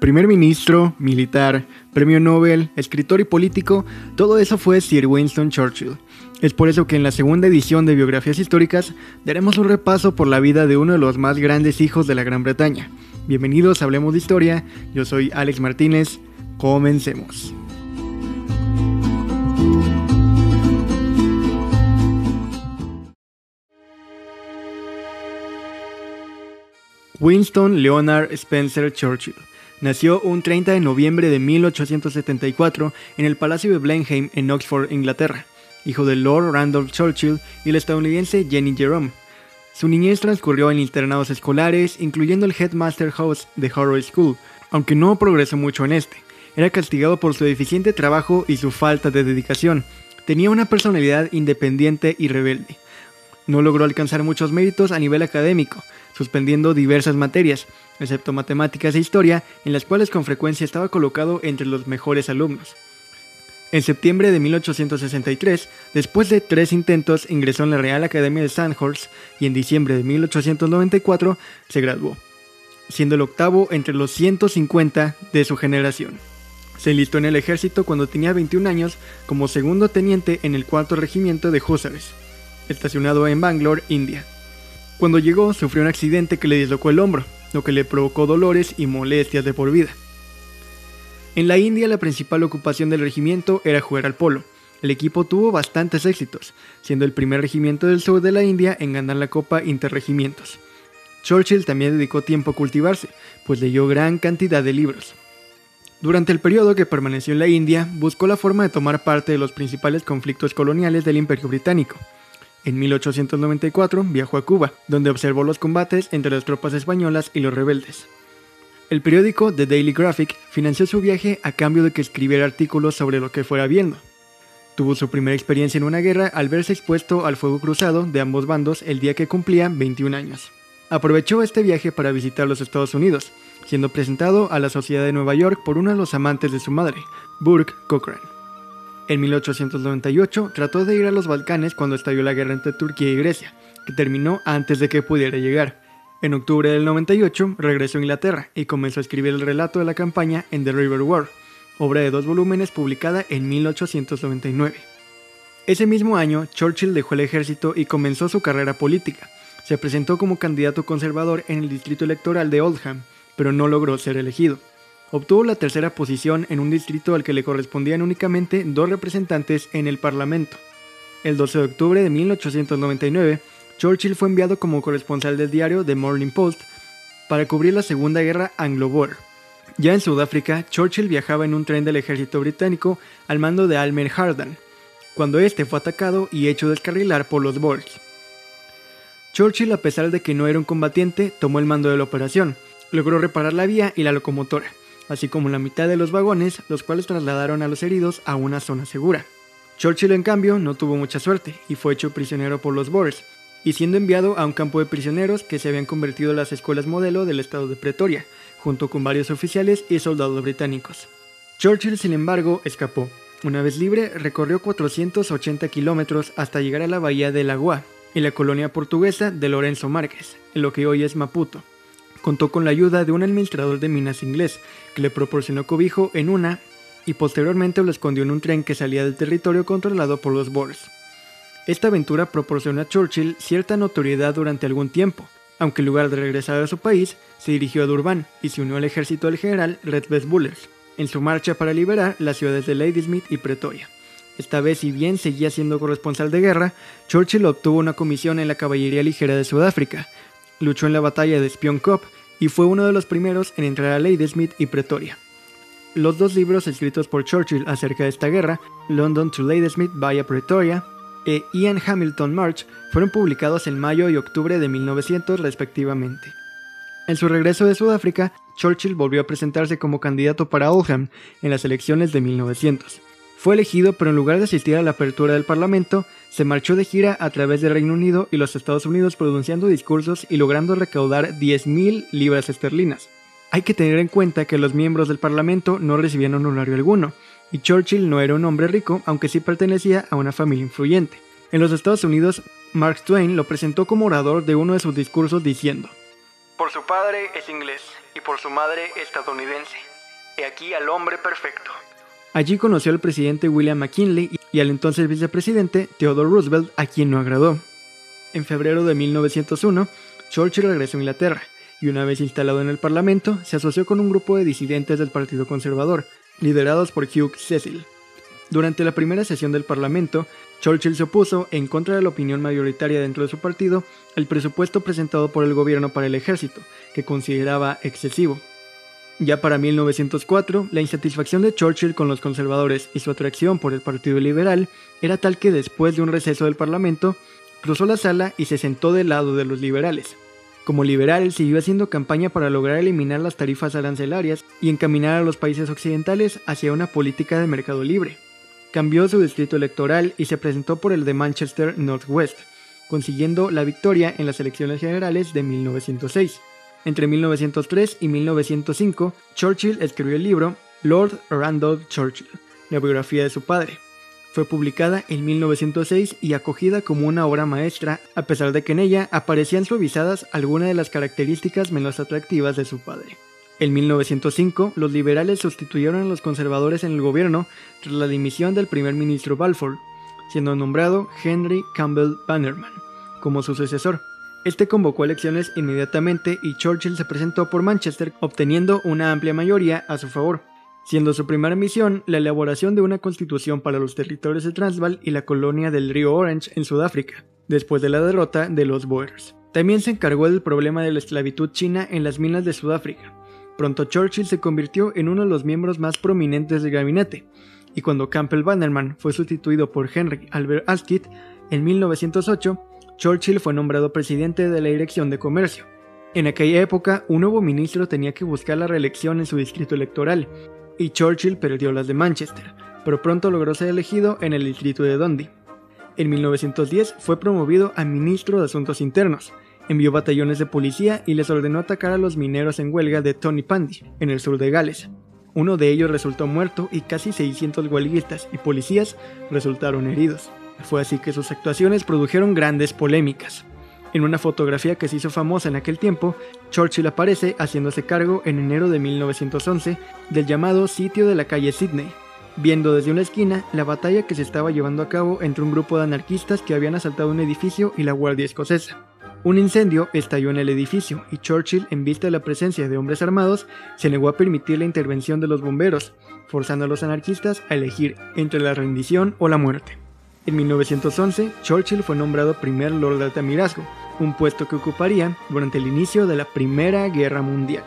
Primer ministro, militar, premio Nobel, escritor y político, todo eso fue Sir Winston Churchill. Es por eso que en la segunda edición de Biografías Históricas daremos un repaso por la vida de uno de los más grandes hijos de la Gran Bretaña. Bienvenidos a Hablemos de Historia, yo soy Alex Martínez, comencemos. Winston Leonard Spencer Churchill Nació un 30 de noviembre de 1874 en el Palacio de Blenheim en Oxford, Inglaterra, hijo de Lord Randolph Churchill y la estadounidense Jenny Jerome. Su niñez transcurrió en internados escolares, incluyendo el Headmaster House de Harrow School, aunque no progresó mucho en este. Era castigado por su deficiente trabajo y su falta de dedicación. Tenía una personalidad independiente y rebelde. No logró alcanzar muchos méritos a nivel académico, suspendiendo diversas materias, excepto matemáticas e historia, en las cuales con frecuencia estaba colocado entre los mejores alumnos. En septiembre de 1863, después de tres intentos, ingresó en la Real Academia de Sandhurst y en diciembre de 1894 se graduó, siendo el octavo entre los 150 de su generación. Se enlistó en el ejército cuando tenía 21 años como segundo teniente en el cuarto regimiento de Hussars, estacionado en Bangalore, India. Cuando llegó, sufrió un accidente que le dislocó el hombro, lo que le provocó dolores y molestias de por vida. En la India la principal ocupación del regimiento era jugar al polo. El equipo tuvo bastantes éxitos, siendo el primer regimiento del sur de la India en ganar la Copa Interregimientos. Churchill también dedicó tiempo a cultivarse, pues leyó gran cantidad de libros. Durante el periodo que permaneció en la India, buscó la forma de tomar parte de los principales conflictos coloniales del Imperio Británico, en 1894 viajó a Cuba, donde observó los combates entre las tropas españolas y los rebeldes. El periódico The Daily Graphic financió su viaje a cambio de que escribiera artículos sobre lo que fuera viendo. Tuvo su primera experiencia en una guerra al verse expuesto al fuego cruzado de ambos bandos el día que cumplía 21 años. Aprovechó este viaje para visitar los Estados Unidos, siendo presentado a la Sociedad de Nueva York por uno de los amantes de su madre, Burke Cochran. En 1898 trató de ir a los Balcanes cuando estalló la guerra entre Turquía y Grecia, que terminó antes de que pudiera llegar. En octubre del 98 regresó a Inglaterra y comenzó a escribir el relato de la campaña en The River War, obra de dos volúmenes publicada en 1899. Ese mismo año, Churchill dejó el ejército y comenzó su carrera política. Se presentó como candidato conservador en el distrito electoral de Oldham, pero no logró ser elegido. Obtuvo la tercera posición en un distrito al que le correspondían únicamente dos representantes en el Parlamento. El 12 de octubre de 1899, Churchill fue enviado como corresponsal del diario The Morning Post para cubrir la Segunda Guerra Anglo-Boer. Ya en Sudáfrica, Churchill viajaba en un tren del ejército británico al mando de Almer Hardan, cuando este fue atacado y hecho descarrilar por los Boers. Churchill, a pesar de que no era un combatiente, tomó el mando de la operación, logró reparar la vía y la locomotora así como la mitad de los vagones, los cuales trasladaron a los heridos a una zona segura. Churchill, en cambio, no tuvo mucha suerte y fue hecho prisionero por los Boers, y siendo enviado a un campo de prisioneros que se habían convertido en las escuelas modelo del estado de Pretoria, junto con varios oficiales y soldados británicos. Churchill, sin embargo, escapó. Una vez libre, recorrió 480 kilómetros hasta llegar a la bahía de Lagoa, en la colonia portuguesa de Lorenzo Márquez, en lo que hoy es Maputo. Contó con la ayuda de un administrador de minas inglés, que le proporcionó cobijo en una y posteriormente lo escondió en un tren que salía del territorio controlado por los Boers. Esta aventura proporcionó a Churchill cierta notoriedad durante algún tiempo, aunque en lugar de regresar a su país, se dirigió a Durban y se unió al ejército del general Redvest Bullers, en su marcha para liberar las ciudades de Ladysmith y Pretoria. Esta vez, si bien seguía siendo corresponsal de guerra, Churchill obtuvo una comisión en la caballería ligera de Sudáfrica, luchó en la batalla de Spion Cop y fue uno de los primeros en entrar a Ladysmith y Pretoria. Los dos libros escritos por Churchill acerca de esta guerra, London to Ladysmith via Pretoria e Ian Hamilton March, fueron publicados en mayo y octubre de 1900 respectivamente. En su regreso de Sudáfrica, Churchill volvió a presentarse como candidato para Oldham en las elecciones de 1900. Fue elegido, pero en lugar de asistir a la apertura del Parlamento, se marchó de gira a través del Reino Unido y los Estados Unidos pronunciando discursos y logrando recaudar 10.000 libras esterlinas. Hay que tener en cuenta que los miembros del Parlamento no recibían honorario alguno, y Churchill no era un hombre rico, aunque sí pertenecía a una familia influyente. En los Estados Unidos, Mark Twain lo presentó como orador de uno de sus discursos diciendo, Por su padre es inglés y por su madre estadounidense He aquí al hombre perfecto. Allí conoció al presidente William McKinley y al entonces vicepresidente Theodore Roosevelt, a quien no agradó. En febrero de 1901, Churchill regresó a Inglaterra y una vez instalado en el Parlamento, se asoció con un grupo de disidentes del Partido Conservador, liderados por Hugh Cecil. Durante la primera sesión del Parlamento, Churchill se opuso, en contra de la opinión mayoritaria dentro de su partido, al presupuesto presentado por el gobierno para el ejército, que consideraba excesivo. Ya para 1904, la insatisfacción de Churchill con los conservadores y su atracción por el Partido Liberal era tal que después de un receso del Parlamento, cruzó la sala y se sentó del lado de los liberales. Como liberal, siguió haciendo campaña para lograr eliminar las tarifas arancelarias y encaminar a los países occidentales hacia una política de mercado libre. Cambió su distrito electoral y se presentó por el de Manchester Northwest, consiguiendo la victoria en las elecciones generales de 1906. Entre 1903 y 1905, Churchill escribió el libro Lord Randolph Churchill, la biografía de su padre. Fue publicada en 1906 y acogida como una obra maestra, a pesar de que en ella aparecían suavizadas algunas de las características menos atractivas de su padre. En 1905, los liberales sustituyeron a los conservadores en el gobierno tras la dimisión del primer ministro Balfour, siendo nombrado Henry Campbell Bannerman como su sucesor. Este convocó elecciones inmediatamente y Churchill se presentó por Manchester obteniendo una amplia mayoría a su favor, siendo su primera misión la elaboración de una constitución para los territorios de Transvaal y la colonia del río Orange en Sudáfrica, después de la derrota de los Boers. También se encargó del problema de la esclavitud china en las minas de Sudáfrica. Pronto Churchill se convirtió en uno de los miembros más prominentes del gabinete, y cuando Campbell Bannerman fue sustituido por Henry Albert Asquith en 1908, Churchill fue nombrado presidente de la Dirección de Comercio. En aquella época, un nuevo ministro tenía que buscar la reelección en su distrito electoral, y Churchill perdió las de Manchester, pero pronto logró ser elegido en el distrito de Dundee. En 1910 fue promovido a ministro de Asuntos Internos, envió batallones de policía y les ordenó atacar a los mineros en huelga de Tony Pandy, en el sur de Gales. Uno de ellos resultó muerto y casi 600 huelguistas y policías resultaron heridos. Fue así que sus actuaciones produjeron grandes polémicas. En una fotografía que se hizo famosa en aquel tiempo, Churchill aparece haciéndose cargo en enero de 1911 del llamado sitio de la calle Sydney, viendo desde una esquina la batalla que se estaba llevando a cabo entre un grupo de anarquistas que habían asaltado un edificio y la Guardia Escocesa. Un incendio estalló en el edificio y Churchill, en vista de la presencia de hombres armados, se negó a permitir la intervención de los bomberos, forzando a los anarquistas a elegir entre la rendición o la muerte. En 1911, Churchill fue nombrado primer Lord de Altamirasgo, un puesto que ocuparía durante el inicio de la Primera Guerra Mundial.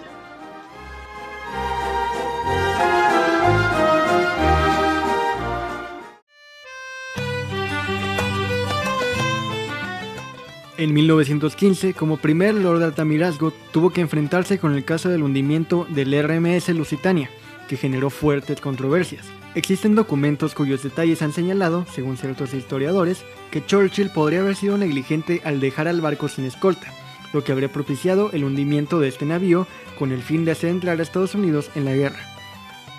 En 1915, como primer Lord de Altamirasgo, tuvo que enfrentarse con el caso del hundimiento del RMS Lusitania, que generó fuertes controversias. Existen documentos cuyos detalles han señalado, según ciertos historiadores, que Churchill podría haber sido negligente al dejar al barco sin escolta, lo que habría propiciado el hundimiento de este navío con el fin de hacer entrar a Estados Unidos en la guerra.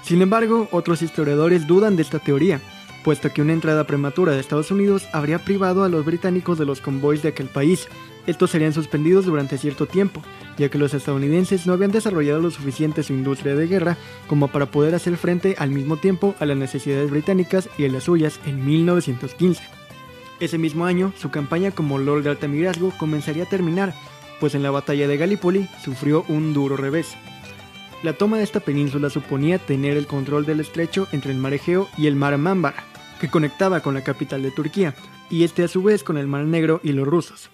Sin embargo, otros historiadores dudan de esta teoría, puesto que una entrada prematura de Estados Unidos habría privado a los británicos de los convoys de aquel país. Estos serían suspendidos durante cierto tiempo, ya que los estadounidenses no habían desarrollado lo suficiente su industria de guerra como para poder hacer frente al mismo tiempo a las necesidades británicas y a las suyas en 1915. Ese mismo año, su campaña como Lord de Altamirasgo comenzaría a terminar, pues en la batalla de Gallipoli sufrió un duro revés. La toma de esta península suponía tener el control del estrecho entre el mar Egeo y el mar Mámbara, que conectaba con la capital de Turquía, y este a su vez con el mar Negro y los rusos.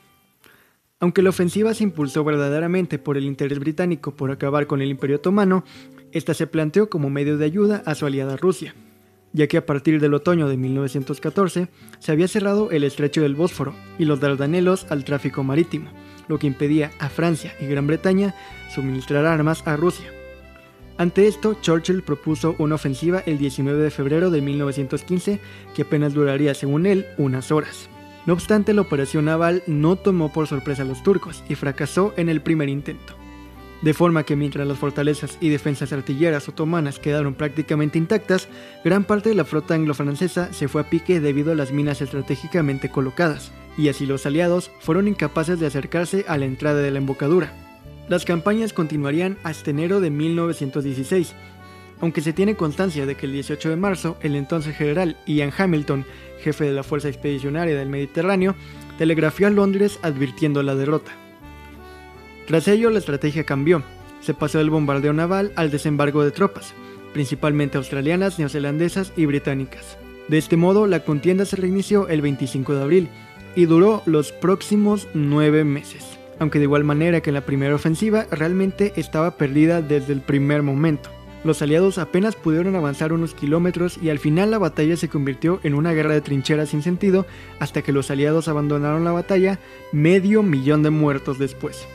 Aunque la ofensiva se impulsó verdaderamente por el interés británico por acabar con el Imperio Otomano, esta se planteó como medio de ayuda a su aliada Rusia, ya que a partir del otoño de 1914 se había cerrado el estrecho del Bósforo y los Dardanelos al tráfico marítimo, lo que impedía a Francia y Gran Bretaña suministrar armas a Rusia. Ante esto, Churchill propuso una ofensiva el 19 de febrero de 1915 que apenas duraría, según él, unas horas. No obstante, la operación naval no tomó por sorpresa a los turcos y fracasó en el primer intento. De forma que mientras las fortalezas y defensas artilleras otomanas quedaron prácticamente intactas, gran parte de la flota anglo-francesa se fue a pique debido a las minas estratégicamente colocadas, y así los aliados fueron incapaces de acercarse a la entrada de la embocadura. Las campañas continuarían hasta enero de 1916, aunque se tiene constancia de que el 18 de marzo el entonces general Ian Hamilton, jefe de la Fuerza Expedicionaria del Mediterráneo, telegrafió a Londres advirtiendo la derrota. Tras ello la estrategia cambió, se pasó del bombardeo naval al desembarco de tropas, principalmente australianas, neozelandesas y británicas. De este modo, la contienda se reinició el 25 de abril y duró los próximos nueve meses, aunque de igual manera que en la primera ofensiva realmente estaba perdida desde el primer momento. Los aliados apenas pudieron avanzar unos kilómetros y al final la batalla se convirtió en una guerra de trincheras sin sentido hasta que los aliados abandonaron la batalla medio millón de muertos después.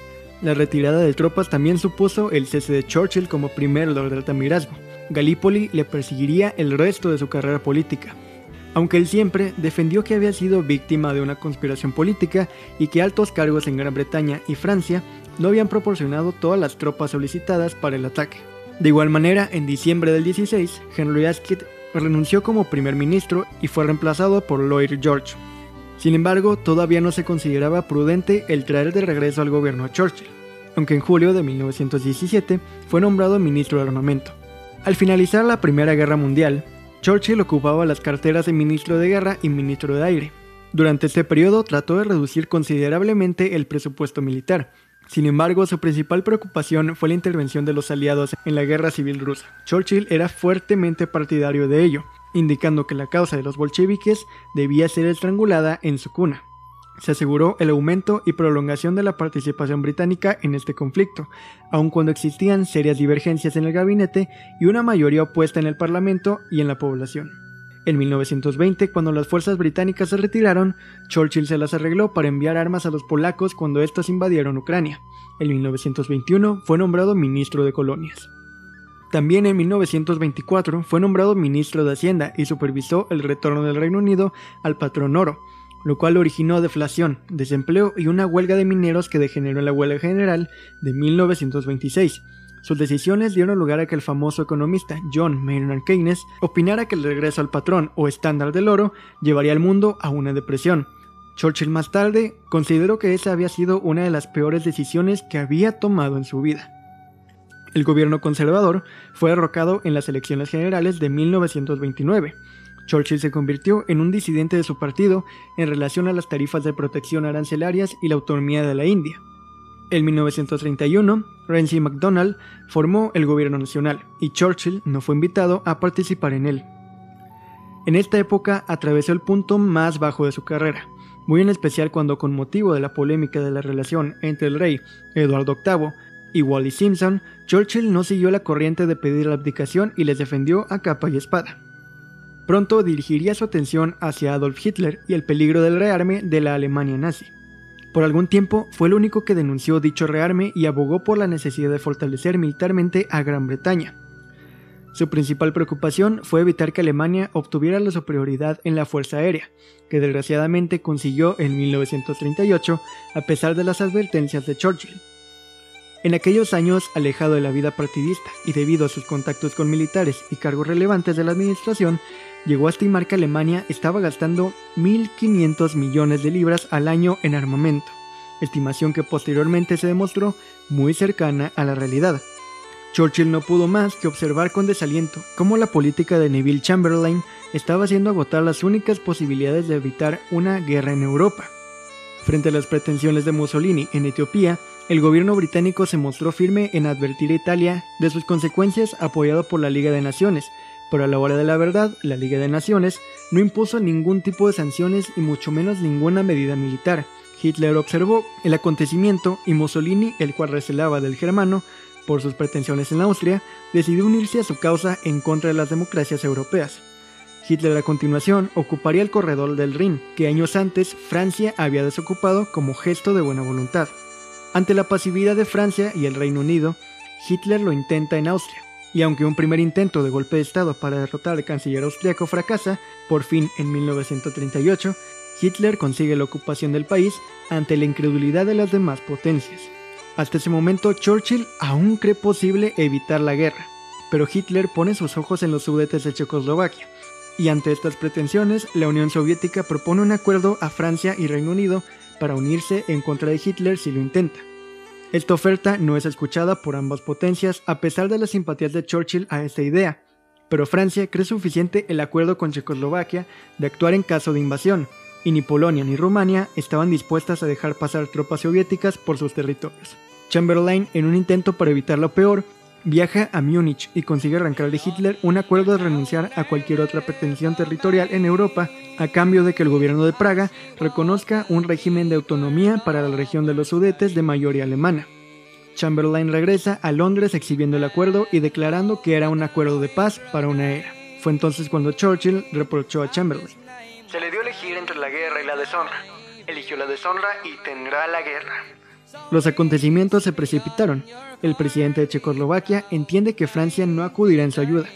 La retirada de tropas también supuso el cese de Churchill como primer Lord del Altamirasgo. Gallipoli le perseguiría el resto de su carrera política, aunque él siempre defendió que había sido víctima de una conspiración política y que altos cargos en Gran Bretaña y Francia no habían proporcionado todas las tropas solicitadas para el ataque. De igual manera, en diciembre del 16, Henry Asquith renunció como primer ministro y fue reemplazado por Lloyd George. Sin embargo, todavía no se consideraba prudente el traer de regreso al gobierno a Churchill, aunque en julio de 1917 fue nombrado ministro de armamento. Al finalizar la Primera Guerra Mundial, Churchill ocupaba las carteras de ministro de guerra y ministro de aire. Durante este periodo trató de reducir considerablemente el presupuesto militar, sin embargo, su principal preocupación fue la intervención de los aliados en la guerra civil rusa. Churchill era fuertemente partidario de ello, indicando que la causa de los bolcheviques debía ser estrangulada en su cuna. Se aseguró el aumento y prolongación de la participación británica en este conflicto, aun cuando existían serias divergencias en el gabinete y una mayoría opuesta en el Parlamento y en la población. En 1920, cuando las fuerzas británicas se retiraron, Churchill se las arregló para enviar armas a los polacos cuando estos invadieron Ucrania. En 1921 fue nombrado ministro de colonias. También en 1924 fue nombrado ministro de Hacienda y supervisó el retorno del Reino Unido al patrón oro, lo cual originó deflación, desempleo y una huelga de mineros que degeneró en la huelga general de 1926 sus decisiones dieron lugar a que el famoso economista John Maynard Keynes opinara que el regreso al patrón o estándar del oro llevaría al mundo a una depresión. Churchill más tarde consideró que esa había sido una de las peores decisiones que había tomado en su vida. El gobierno conservador fue derrocado en las elecciones generales de 1929. Churchill se convirtió en un disidente de su partido en relación a las tarifas de protección arancelarias y la autonomía de la India. En 1931, Ramsay MacDonald formó el gobierno nacional y Churchill no fue invitado a participar en él. En esta época atravesó el punto más bajo de su carrera, muy en especial cuando con motivo de la polémica de la relación entre el rey Eduardo VIII y Wally Simpson, Churchill no siguió la corriente de pedir la abdicación y les defendió a capa y espada. Pronto dirigiría su atención hacia Adolf Hitler y el peligro del rearme de la Alemania nazi. Por algún tiempo fue el único que denunció dicho rearme y abogó por la necesidad de fortalecer militarmente a Gran Bretaña. Su principal preocupación fue evitar que Alemania obtuviera la superioridad en la Fuerza Aérea, que desgraciadamente consiguió en 1938 a pesar de las advertencias de Churchill. En aquellos años, alejado de la vida partidista y debido a sus contactos con militares y cargos relevantes de la administración, llegó a estimar que Alemania estaba gastando 1.500 millones de libras al año en armamento, estimación que posteriormente se demostró muy cercana a la realidad. Churchill no pudo más que observar con desaliento cómo la política de Neville Chamberlain estaba haciendo agotar las únicas posibilidades de evitar una guerra en Europa. Frente a las pretensiones de Mussolini en Etiopía, el gobierno británico se mostró firme en advertir a Italia de sus consecuencias apoyado por la Liga de Naciones, pero a la hora de la verdad, la Liga de Naciones no impuso ningún tipo de sanciones y mucho menos ninguna medida militar. Hitler observó el acontecimiento y Mussolini, el cual recelaba del germano por sus pretensiones en Austria, decidió unirse a su causa en contra de las democracias europeas. Hitler a continuación ocuparía el corredor del Rin, que años antes Francia había desocupado como gesto de buena voluntad. Ante la pasividad de Francia y el Reino Unido, Hitler lo intenta en Austria, y aunque un primer intento de golpe de Estado para derrotar al canciller austriaco fracasa, por fin en 1938, Hitler consigue la ocupación del país ante la incredulidad de las demás potencias. Hasta ese momento Churchill aún cree posible evitar la guerra, pero Hitler pone sus ojos en los sudetes de Checoslovaquia, y ante estas pretensiones la Unión Soviética propone un acuerdo a Francia y Reino Unido para unirse en contra de Hitler si lo intenta. Esta oferta no es escuchada por ambas potencias a pesar de las simpatías de Churchill a esta idea, pero Francia cree suficiente el acuerdo con Checoslovaquia de actuar en caso de invasión, y ni Polonia ni Rumania estaban dispuestas a dejar pasar tropas soviéticas por sus territorios. Chamberlain, en un intento para evitar lo peor, viaja a Múnich y consigue arrancar de Hitler un acuerdo de renunciar a cualquier otra pretensión territorial en Europa a cambio de que el gobierno de Praga reconozca un régimen de autonomía para la región de los Sudetes de mayoría alemana. Chamberlain regresa a Londres exhibiendo el acuerdo y declarando que era un acuerdo de paz para una era. Fue entonces cuando Churchill reprochó a Chamberlain. Se le dio elegir entre la guerra y la deshonra. Eligió la deshonra y tendrá la guerra. Los acontecimientos se precipitaron. El presidente de Checoslovaquia entiende que Francia no acudirá en su ayuda.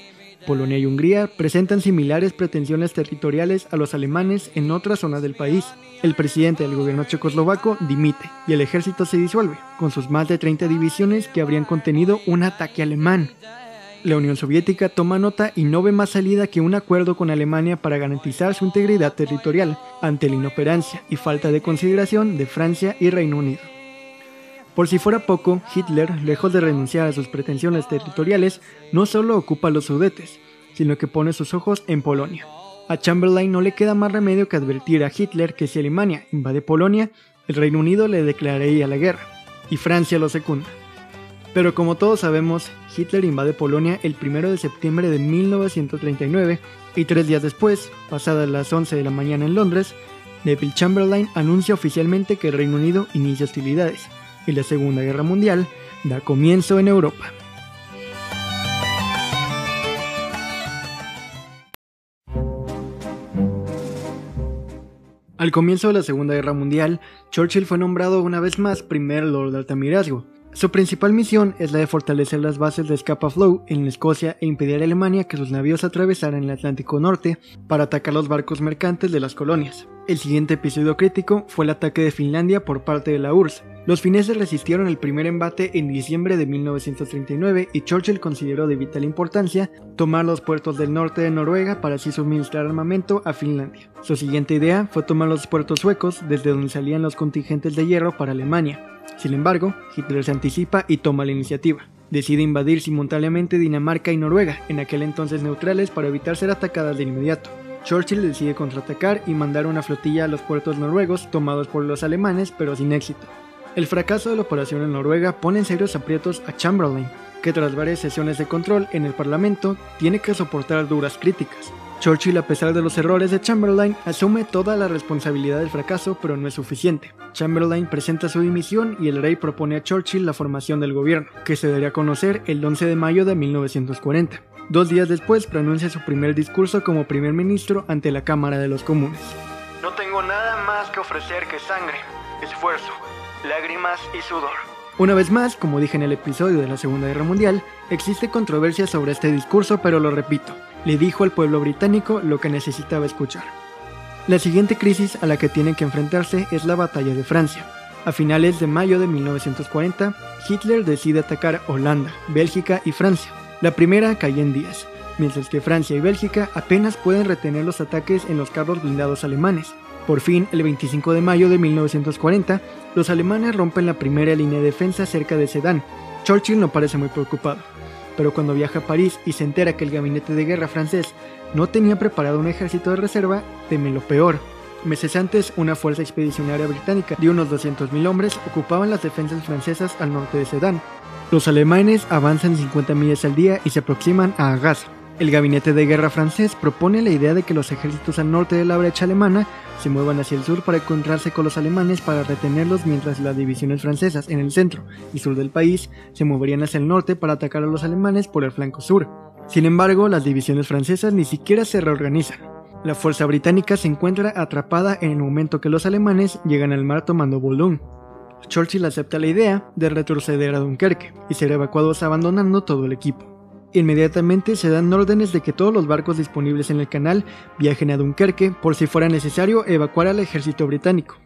Polonia y Hungría presentan similares pretensiones territoriales a los alemanes en otras zonas del país. El presidente del gobierno checoslovaco dimite y el ejército se disuelve, con sus más de 30 divisiones que habrían contenido un ataque alemán. La Unión Soviética toma nota y no ve más salida que un acuerdo con Alemania para garantizar su integridad territorial ante la inoperancia y falta de consideración de Francia y Reino Unido. Por si fuera poco, Hitler, lejos de renunciar a sus pretensiones territoriales, no solo ocupa los Sudetes, sino que pone sus ojos en Polonia. A Chamberlain no le queda más remedio que advertir a Hitler que si Alemania invade Polonia, el Reino Unido le declararía la guerra, y Francia lo secunda. Pero como todos sabemos, Hitler invade Polonia el 1 de septiembre de 1939 y tres días después, pasadas las 11 de la mañana en Londres, Neville Chamberlain anuncia oficialmente que el Reino Unido inicia hostilidades y la Segunda Guerra Mundial da comienzo en Europa. Al comienzo de la Segunda Guerra Mundial, Churchill fue nombrado una vez más primer Lord de Altamirasgo. Su principal misión es la de fortalecer las bases de Scapa Flow en Escocia e impedir a Alemania que sus navíos atravesaran el Atlántico Norte para atacar los barcos mercantes de las colonias. El siguiente episodio crítico fue el ataque de Finlandia por parte de la URSS, los fineses resistieron el primer embate en diciembre de 1939 y Churchill consideró de vital importancia tomar los puertos del norte de Noruega para así suministrar armamento a Finlandia. Su siguiente idea fue tomar los puertos suecos desde donde salían los contingentes de hierro para Alemania. Sin embargo, Hitler se anticipa y toma la iniciativa. Decide invadir simultáneamente Dinamarca y Noruega, en aquel entonces neutrales, para evitar ser atacadas de inmediato. Churchill decide contraatacar y mandar una flotilla a los puertos noruegos tomados por los alemanes pero sin éxito. El fracaso de la operación en Noruega pone en serios aprietos a Chamberlain, que tras varias sesiones de control en el Parlamento tiene que soportar duras críticas. Churchill, a pesar de los errores de Chamberlain, asume toda la responsabilidad del fracaso, pero no es suficiente. Chamberlain presenta su dimisión y el rey propone a Churchill la formación del gobierno, que se daría a conocer el 11 de mayo de 1940. Dos días después pronuncia su primer discurso como primer ministro ante la Cámara de los Comunes. No tengo nada más que ofrecer que sangre, esfuerzo, lágrimas y sudor. Una vez más, como dije en el episodio de la Segunda Guerra Mundial, existe controversia sobre este discurso, pero lo repito, le dijo al pueblo británico lo que necesitaba escuchar. La siguiente crisis a la que tienen que enfrentarse es la batalla de Francia. A finales de mayo de 1940, Hitler decide atacar Holanda, Bélgica y Francia. La primera cae en días, mientras que Francia y Bélgica apenas pueden retener los ataques en los carros blindados alemanes. Por fin, el 25 de mayo de 1940, los alemanes rompen la primera línea de defensa cerca de Sedan. Churchill no parece muy preocupado, pero cuando viaja a París y se entera que el gabinete de guerra francés no tenía preparado un ejército de reserva, teme lo peor. Meses antes, una fuerza expedicionaria británica de unos 200.000 hombres ocupaban las defensas francesas al norte de Sedan. Los alemanes avanzan 50 millas al día y se aproximan a Arras. El gabinete de guerra francés propone la idea de que los ejércitos al norte de la brecha alemana se muevan hacia el sur para encontrarse con los alemanes para retenerlos mientras las divisiones francesas en el centro y sur del país se moverían hacia el norte para atacar a los alemanes por el flanco sur. Sin embargo, las divisiones francesas ni siquiera se reorganizan. La fuerza británica se encuentra atrapada en el momento que los alemanes llegan al mar tomando Boulogne. Churchill acepta la idea de retroceder a Dunkerque y ser evacuados abandonando todo el equipo. Inmediatamente se dan órdenes de que todos los barcos disponibles en el canal viajen a Dunkerque por si fuera necesario evacuar al ejército británico.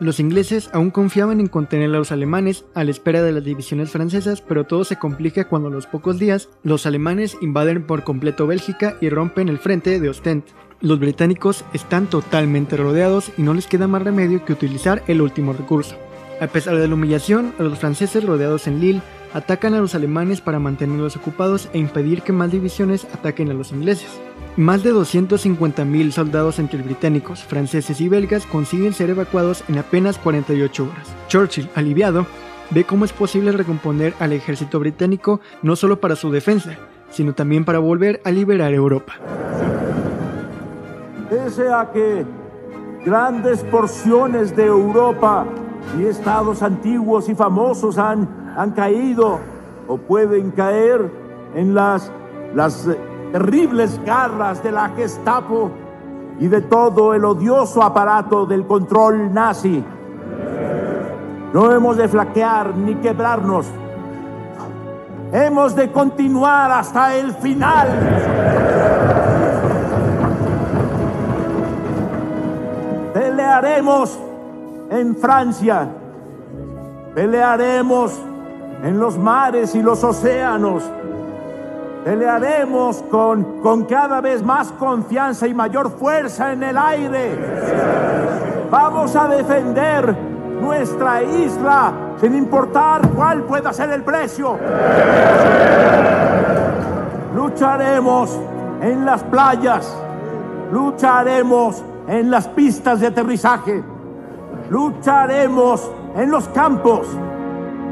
Los ingleses aún confiaban en contener a los alemanes a la espera de las divisiones francesas, pero todo se complica cuando a los pocos días los alemanes invaden por completo Bélgica y rompen el frente de Ostend. Los británicos están totalmente rodeados y no les queda más remedio que utilizar el último recurso, A pesar de la humillación, los franceses rodeados en Lille atacan a los alemanes para mantenerlos ocupados e impedir que más divisiones ataquen a los ingleses. Más de 250.000 soldados entre británicos, franceses y belgas consiguen ser evacuados en apenas 48 horas. Churchill, aliviado, ve cómo es posible recomponer al ejército británico no solo para su defensa, sino también para volver a liberar Europa. Pese a que grandes porciones de Europa y estados antiguos y famosos han, han caído o pueden caer en las, las terribles garras de la Gestapo y de todo el odioso aparato del control nazi. No hemos de flaquear ni quebrarnos. Hemos de continuar hasta el final. Pelearemos en Francia. Pelearemos en los mares y los océanos. Pelearemos con, con cada vez más confianza y mayor fuerza en el aire. Vamos a defender nuestra isla sin importar cuál pueda ser el precio. Lucharemos en las playas. Lucharemos en las pistas de aterrizaje. Lucharemos en los campos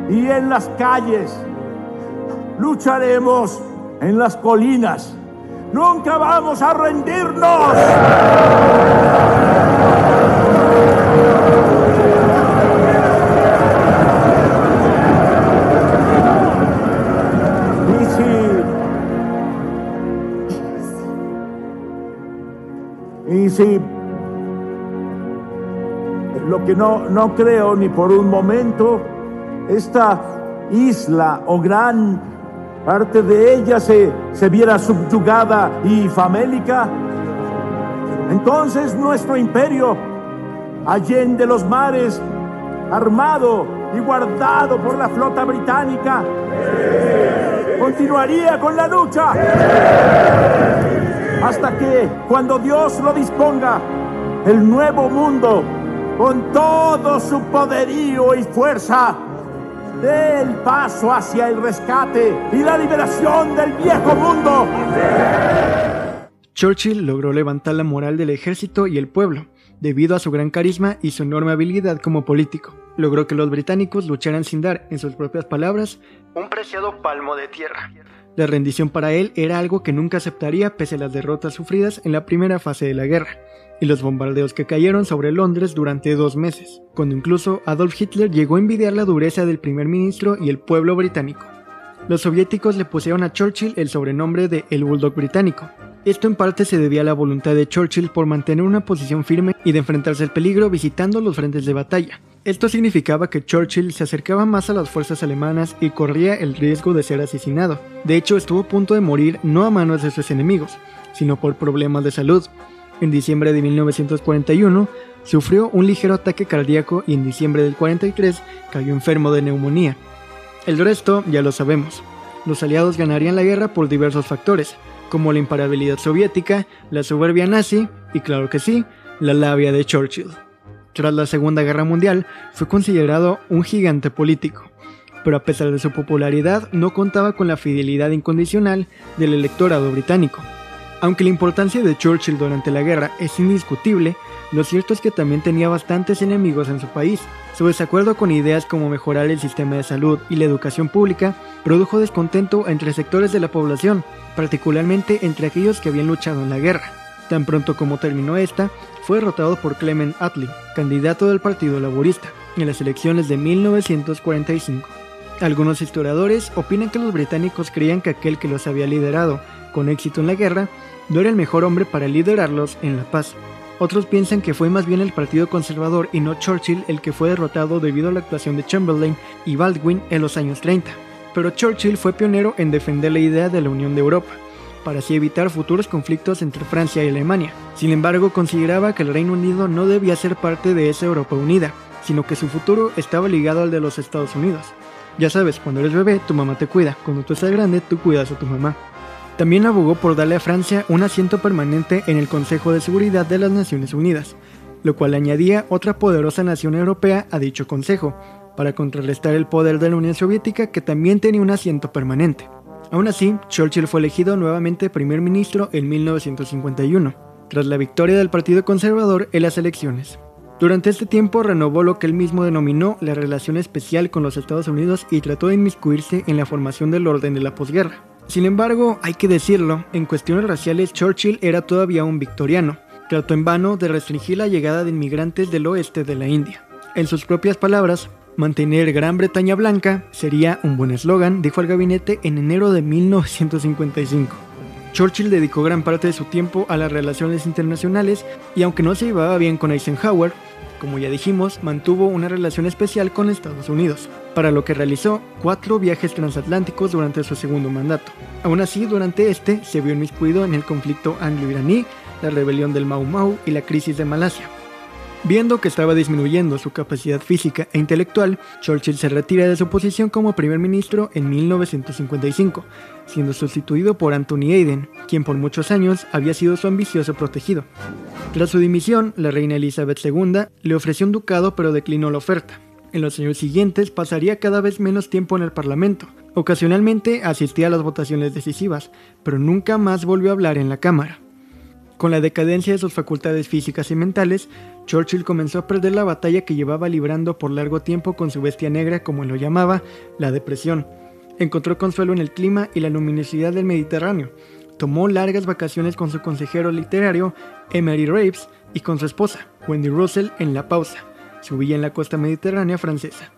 y en las calles. Lucharemos en las colinas. Nunca vamos a rendirnos. Si lo que no, no creo ni por un momento, esta isla o gran parte de ella se, se viera subyugada y famélica, entonces nuestro imperio, allende los mares, armado y guardado por la flota británica, continuaría con la lucha hasta que, cuando Dios lo disponga, el nuevo mundo, con todo su poderío y fuerza, dé el paso hacia el rescate y la liberación del viejo mundo. Churchill logró levantar la moral del ejército y el pueblo, debido a su gran carisma y su enorme habilidad como político. Logró que los británicos lucharan sin dar, en sus propias palabras, un preciado palmo de tierra. La rendición para él era algo que nunca aceptaría pese a las derrotas sufridas en la primera fase de la guerra, y los bombardeos que cayeron sobre Londres durante dos meses, cuando incluso Adolf Hitler llegó a envidiar la dureza del primer ministro y el pueblo británico. Los soviéticos le pusieron a Churchill el sobrenombre de El Bulldog británico. Esto en parte se debía a la voluntad de Churchill por mantener una posición firme y de enfrentarse al peligro visitando los frentes de batalla. Esto significaba que Churchill se acercaba más a las fuerzas alemanas y corría el riesgo de ser asesinado. De hecho, estuvo a punto de morir no a manos de sus enemigos, sino por problemas de salud. En diciembre de 1941 sufrió un ligero ataque cardíaco y en diciembre del 43 cayó enfermo de neumonía. El resto ya lo sabemos. Los aliados ganarían la guerra por diversos factores, como la imparabilidad soviética, la soberbia nazi y claro que sí, la labia de Churchill. Tras la Segunda Guerra Mundial fue considerado un gigante político, pero a pesar de su popularidad no contaba con la fidelidad incondicional del electorado británico. Aunque la importancia de Churchill durante la guerra es indiscutible, lo cierto es que también tenía bastantes enemigos en su país. Su desacuerdo con ideas como mejorar el sistema de salud y la educación pública produjo descontento entre sectores de la población, particularmente entre aquellos que habían luchado en la guerra. Tan pronto como terminó esta, fue derrotado por Clement Attlee, candidato del Partido Laborista, en las elecciones de 1945. Algunos historiadores opinan que los británicos creían que aquel que los había liderado con éxito en la guerra no era el mejor hombre para liderarlos en la paz. Otros piensan que fue más bien el Partido Conservador y no Churchill el que fue derrotado debido a la actuación de Chamberlain y Baldwin en los años 30. Pero Churchill fue pionero en defender la idea de la Unión de Europa, para así evitar futuros conflictos entre Francia y Alemania. Sin embargo, consideraba que el Reino Unido no debía ser parte de esa Europa unida, sino que su futuro estaba ligado al de los Estados Unidos. Ya sabes, cuando eres bebé, tu mamá te cuida, cuando tú estás grande, tú cuidas a tu mamá. También abogó por darle a Francia un asiento permanente en el Consejo de Seguridad de las Naciones Unidas, lo cual añadía otra poderosa nación europea a dicho consejo, para contrarrestar el poder de la Unión Soviética que también tenía un asiento permanente. Aún así, Churchill fue elegido nuevamente primer ministro en 1951, tras la victoria del Partido Conservador en las elecciones. Durante este tiempo renovó lo que él mismo denominó la relación especial con los Estados Unidos y trató de inmiscuirse en la formación del orden de la posguerra. Sin embargo, hay que decirlo, en cuestiones raciales Churchill era todavía un victoriano. Trató en vano de restringir la llegada de inmigrantes del oeste de la India. En sus propias palabras, mantener Gran Bretaña blanca sería un buen eslogan, dijo el gabinete en enero de 1955. Churchill dedicó gran parte de su tiempo a las relaciones internacionales y aunque no se llevaba bien con Eisenhower, como ya dijimos, mantuvo una relación especial con Estados Unidos, para lo que realizó cuatro viajes transatlánticos durante su segundo mandato. Aún así, durante este se vio inmiscuido en el conflicto anglo-iraní, la rebelión del Mau Mau y la crisis de Malasia. Viendo que estaba disminuyendo su capacidad física e intelectual, Churchill se retira de su posición como primer ministro en 1955, siendo sustituido por Anthony Eden, quien por muchos años había sido su ambicioso protegido. Tras su dimisión, la reina Elizabeth II le ofreció un ducado pero declinó la oferta. En los años siguientes pasaría cada vez menos tiempo en el Parlamento. Ocasionalmente asistía a las votaciones decisivas, pero nunca más volvió a hablar en la Cámara. Con la decadencia de sus facultades físicas y mentales, Churchill comenzó a perder la batalla que llevaba librando por largo tiempo con su bestia negra, como lo llamaba, la depresión. Encontró consuelo en el clima y la luminosidad del Mediterráneo. Tomó largas vacaciones con su consejero literario, Emery Raves, y con su esposa, Wendy Russell, en La Pausa, su villa en la costa mediterránea francesa.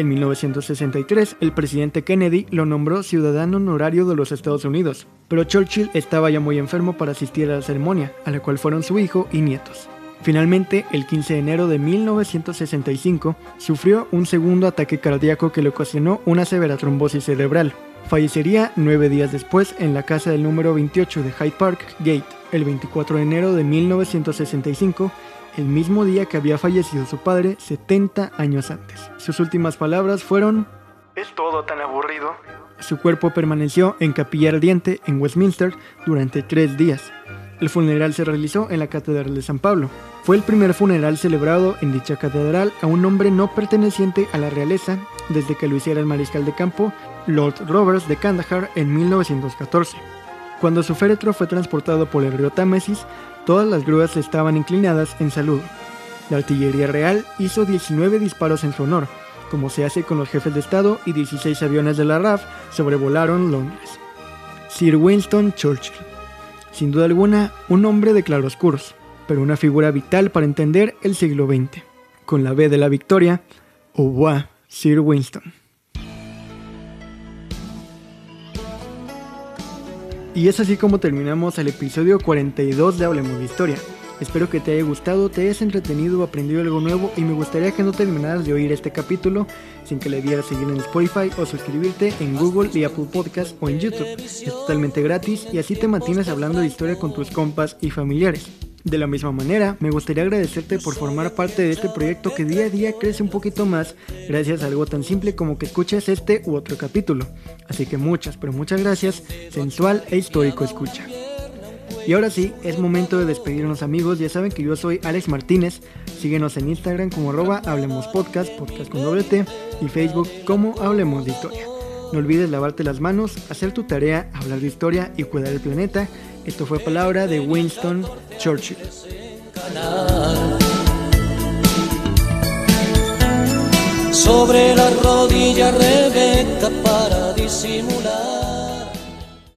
En 1963, el presidente Kennedy lo nombró ciudadano honorario de los Estados Unidos, pero Churchill estaba ya muy enfermo para asistir a la ceremonia, a la cual fueron su hijo y nietos. Finalmente, el 15 de enero de 1965, sufrió un segundo ataque cardíaco que le ocasionó una severa trombosis cerebral. Fallecería nueve días después en la casa del número 28 de Hyde Park Gate, el 24 de enero de 1965, el mismo día que había fallecido su padre 70 años antes. Sus últimas palabras fueron... ¿Es todo tan aburrido? Su cuerpo permaneció en capilla ardiente en Westminster durante tres días. El funeral se realizó en la Catedral de San Pablo. Fue el primer funeral celebrado en dicha catedral a un hombre no perteneciente a la realeza desde que lo hiciera el mariscal de campo Lord Roberts de Kandahar en 1914. Cuando su féretro fue transportado por el río Támesis, todas las grúas estaban inclinadas en saludo. La artillería real hizo 19 disparos en su honor, como se hace con los jefes de Estado, y 16 aviones de la RAF sobrevolaron Londres. Sir Winston Churchill. Sin duda alguna, un hombre de claroscuros, pero una figura vital para entender el siglo XX. Con la B de la victoria, au revoir, Sir Winston. Y es así como terminamos el episodio 42 de Hablemos de Historia. Espero que te haya gustado, te hayas entretenido aprendido algo nuevo y me gustaría que no terminaras de oír este capítulo sin que le dieras seguir en Spotify o suscribirte en Google y Apple Podcast o en YouTube. Es totalmente gratis y así te mantienes hablando de historia con tus compas y familiares. De la misma manera, me gustaría agradecerte por formar parte de este proyecto que día a día crece un poquito más gracias a algo tan simple como que escuches este u otro capítulo. Así que muchas, pero muchas gracias, sensual e histórico escucha. Y ahora sí, es momento de despedirnos amigos, ya saben que yo soy Alex Martínez, síguenos en Instagram como arroba Hablemos Podcast, podcast con doble y Facebook como Hablemos de Historia. No olvides lavarte las manos, hacer tu tarea, hablar de historia y cuidar el planeta. Esto fue palabra de Winston Churchill. Sobre la rodilla Rebeca para disimular.